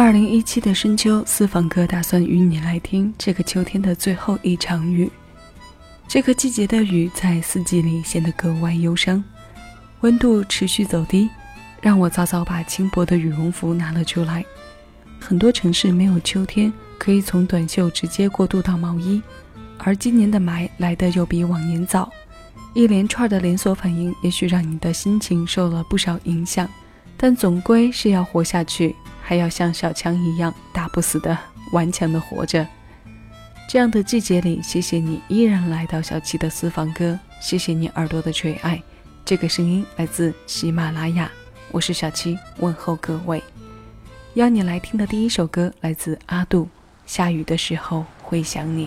二零一七的深秋，私房歌打算与你来听这个秋天的最后一场雨。这个季节的雨在四季里显得格外忧伤，温度持续走低，让我早早把轻薄的羽绒服拿了出来。很多城市没有秋天，可以从短袖直接过渡到毛衣，而今年的霾来得又比往年早。一连串的连锁反应，也许让你的心情受了不少影响，但总归是要活下去，还要像小强一样打不死的顽强的活着。这样的季节里，谢谢你依然来到小七的私房歌，谢谢你耳朵的垂爱。这个声音来自喜马拉雅，我是小七，问候各位。邀你来听的第一首歌来自阿杜，《下雨的时候会想你》。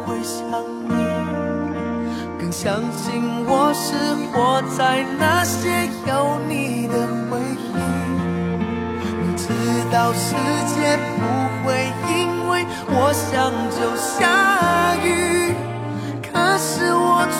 想你，更相信我是活在那些有你的回忆。明知道世界不会因为我想就下雨，可是我却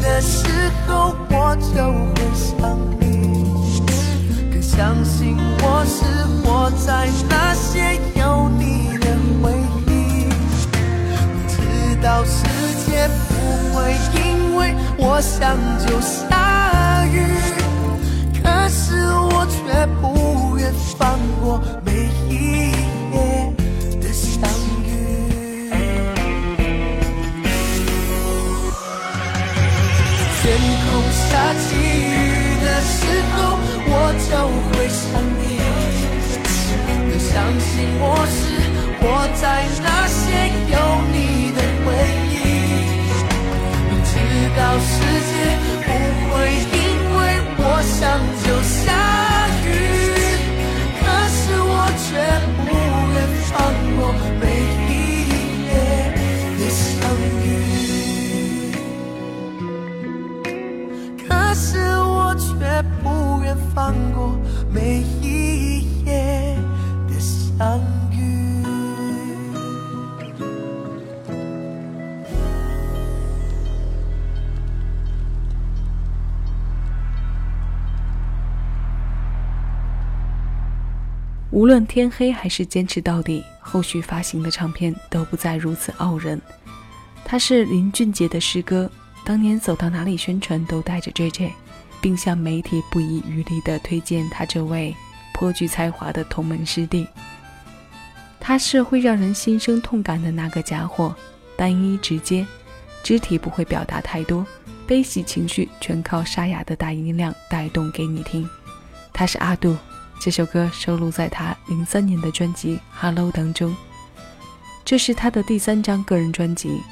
的时候，我就会。想你，更相信我是活在那些有你的回忆。我知道世界不会因为我想就下雨，可是我却不愿放过每一我是活在那些有你的回忆。明知道世界不会因为我想就无论天黑还是坚持到底，后续发行的唱片都不再如此傲人。他是林俊杰的师哥，当年走到哪里宣传都带着 JJ，并向媒体不遗余力地推荐他这位颇具才华的同门师弟。他是会让人心生痛感的那个家伙，单一直接，肢体不会表达太多，悲喜情绪全靠沙哑的大音量带动给你听。他是阿杜。这首歌收录在他零三年的专辑《Hello》当中，这是他的第三张个人专辑。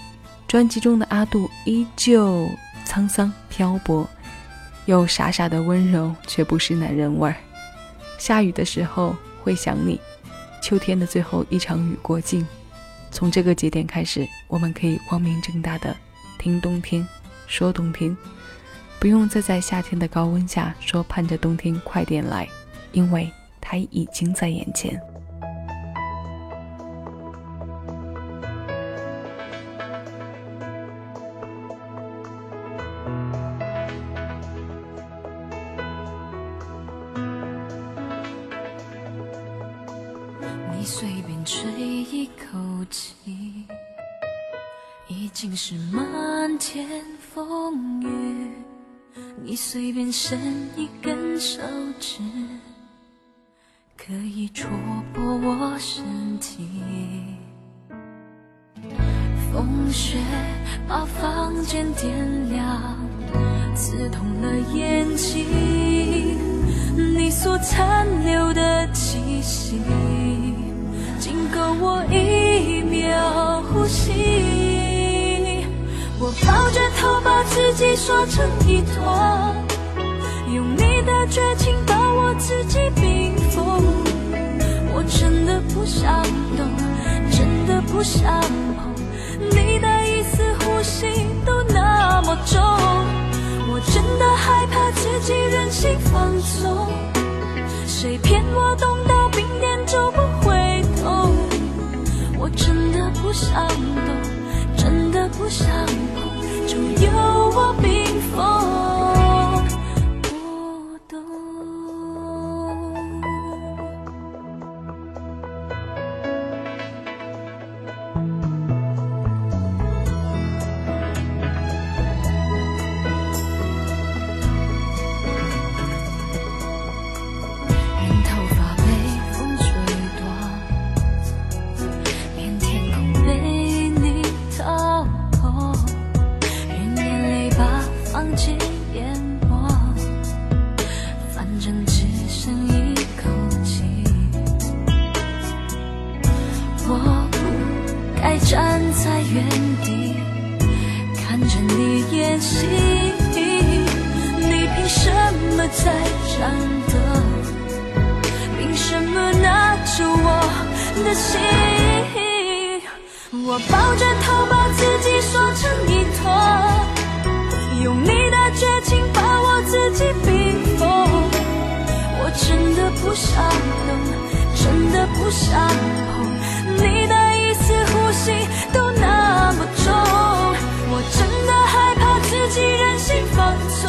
专辑中的阿杜依旧沧桑漂泊，又傻傻的温柔，却不失男人味儿。下雨的时候会想你，秋天的最后一场雨过境。从这个节点开始，我们可以光明正大的听冬天，说冬天，不用再在夏天的高温下说盼着冬天快点来。因为它已经在眼前。房间点亮，刺痛了眼睛。你所残留的气息，仅够我一秒呼吸。我抱着头，把自己缩成一团，用你的绝情把我自己冰封。我真的不想懂，真的不想碰，呼吸都那么重，我真的害怕自己任性放纵，谁骗我冻到冰点就不会痛？我真的不想懂，真的不想站在原地，看着你演戏。你凭什么在战斗？凭什么拿着我的心？我抱着头，把自己缩成一坨，用你的绝情把我自己逼疯。我真的不想等，真的不想碰你的。心都那么重。我真的害怕自己任性放纵，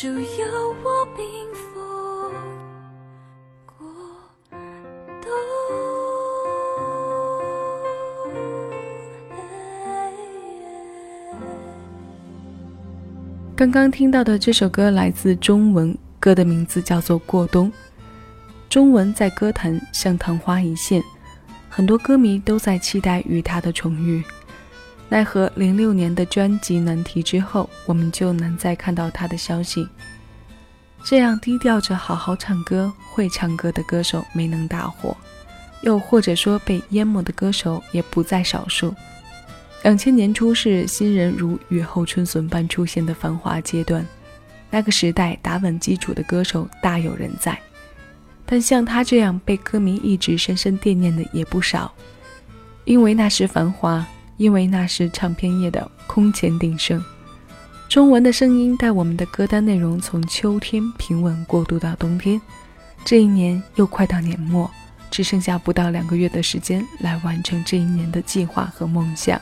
就由我冰封过冬。刚刚听到的这首歌来自中文，歌的名字叫做《过冬》。中文在歌坛像昙花一现，很多歌迷都在期待与他的重遇。奈何零六年的专辑难题之后，我们就难再看到他的消息。这样低调着好好唱歌、会唱歌的歌手没能大火，又或者说被淹没的歌手也不在少数。两千年初是新人如雨后春笋般出现的繁华阶段，那个时代打稳基础的歌手大有人在。但像他这样被歌迷一直深深惦念的也不少，因为那时繁华，因为那是唱片业的空前鼎盛。中文的声音带我们的歌单内容从秋天平稳过渡到冬天，这一年又快到年末，只剩下不到两个月的时间来完成这一年的计划和梦想。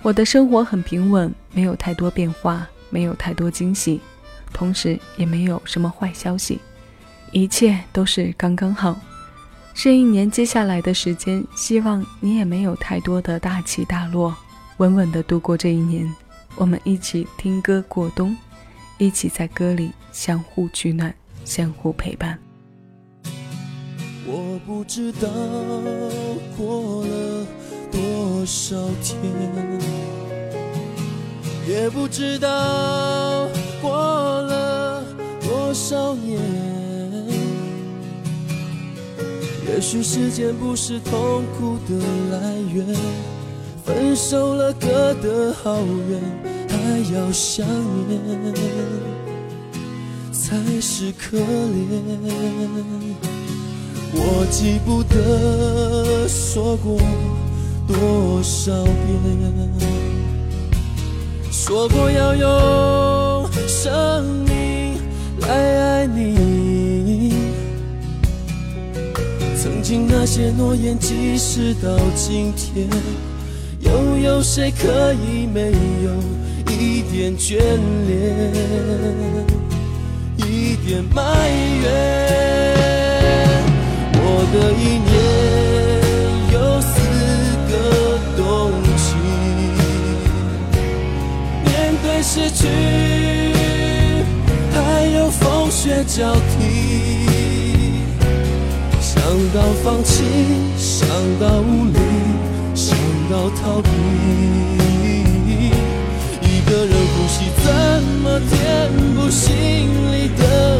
我的生活很平稳，没有太多变化，没有太多惊喜，同时也没有什么坏消息。一切都是刚刚好。这一年接下来的时间，希望你也没有太多的大起大落，稳稳的度过这一年。我们一起听歌过冬，一起在歌里相互取暖，相互陪伴。我不知道过了多少天，也不知道过了多少年。也许时间不是痛苦的来源，分手了，隔得好远，还要想念，才是可怜。我记不得说过多少遍，说过要用生命来爱你。那些诺言，即使到今天，又有谁可以没有一点眷恋，一点埋怨？我的一年有四个冬季，面对失去，还有风雪交替。到放弃，想到无力，想到逃避，一个人呼吸怎么填补心里的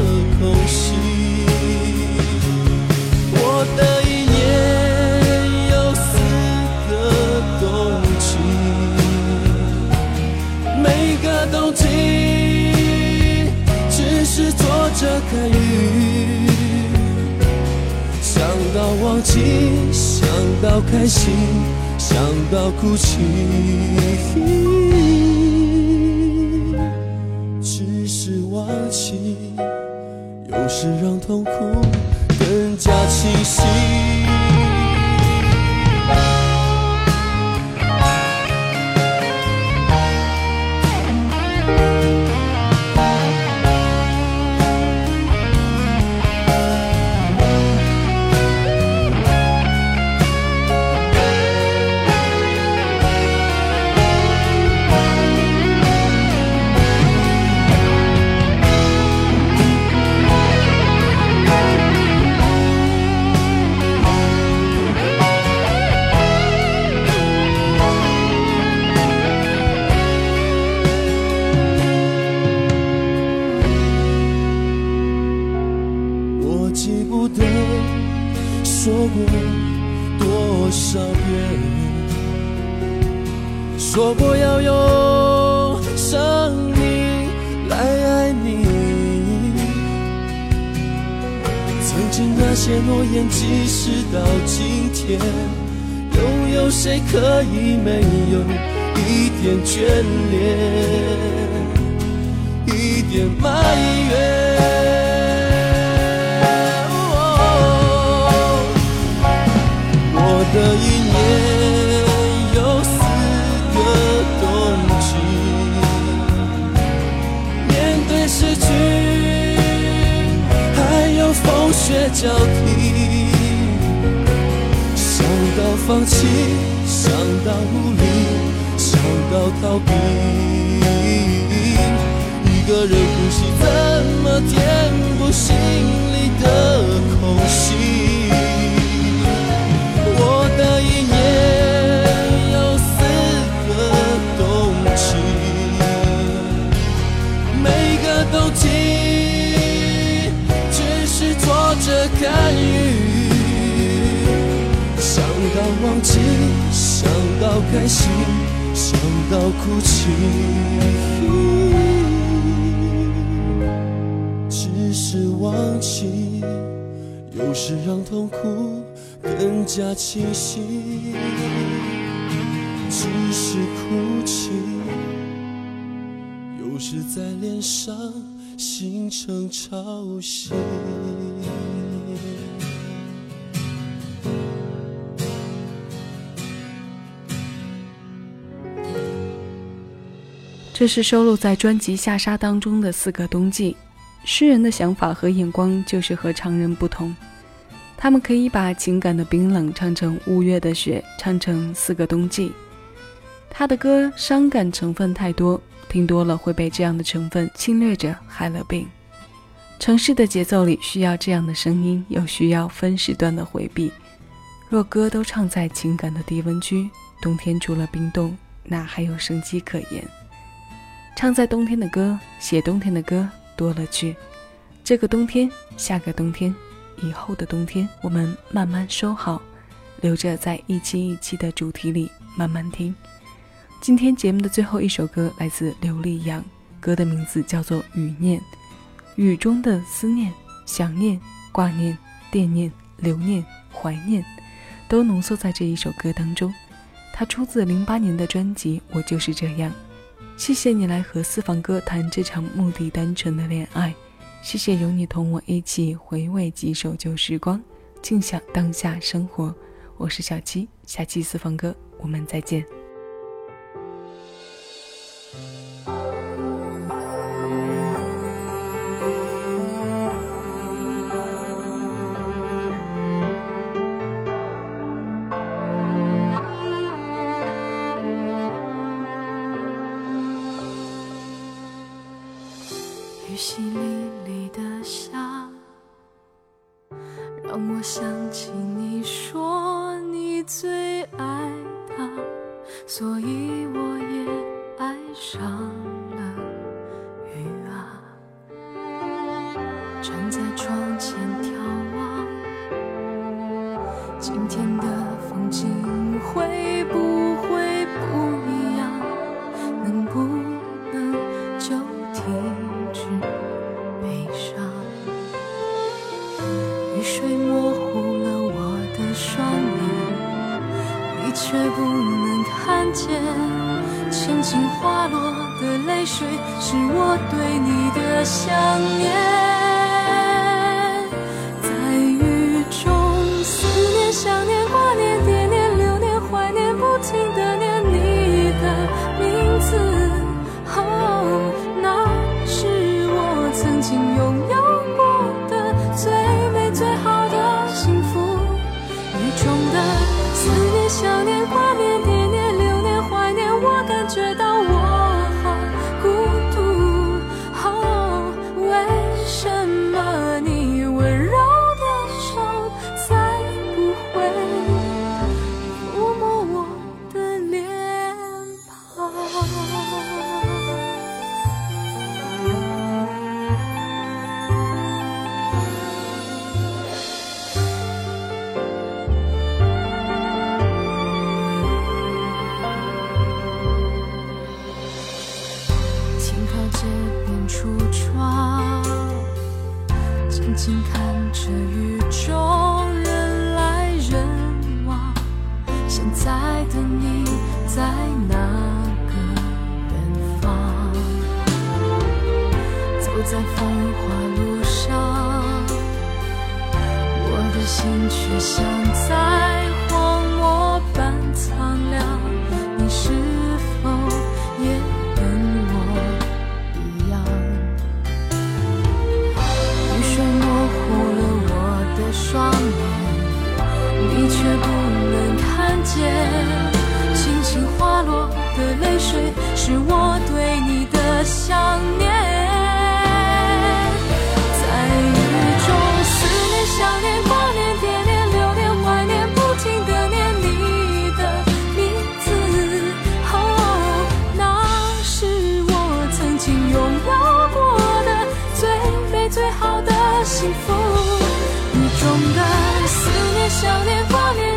想到忘记，想到开心，想到哭泣，只是忘记，有时让痛苦更加清晰。记不得说过多少遍说过要用生命来爱你，曾经那些诺言，即使到今天，又有谁可以没有一点眷恋，一点埋怨？的一年有四个冬季，面对失去，还有风雪交替。想到放弃，想到无力，想到逃避，一个人呼吸，怎么填补心里的空隙？雨。想到忘记，想到开心，想到哭泣，只是忘记，有时让痛苦更加清晰。只是哭泣，有时在脸上形成潮汐。这是收录在专辑《下沙》当中的四个冬季。诗人的想法和眼光就是和常人不同，他们可以把情感的冰冷唱成五月的雪，唱成四个冬季。他的歌伤感成分太多，听多了会被这样的成分侵略着，害了病。城市的节奏里需要这样的声音，又需要分时段的回避。若歌都唱在情感的低温区，冬天除了冰冻，哪还有生机可言？唱在冬天的歌，写冬天的歌多了去。这个冬天，下个冬天，以后的冬天，我们慢慢收好，留着在一期一期的主题里慢慢听。今天节目的最后一首歌来自刘力扬，歌的名字叫做《雨念》，雨中的思念、想念、挂念、惦念、留念、怀念，都浓缩在这一首歌当中。它出自零八年的专辑《我就是这样》。谢谢你来和私房哥谈这场目的单纯的恋爱，谢谢有你同我一起回味几首旧时光，静享当下生活。我是小七，下期私房哥我们再见。让我想起你说你最爱他，所以我也爱上轻轻滑落的泪水，是我对你的想念。年华年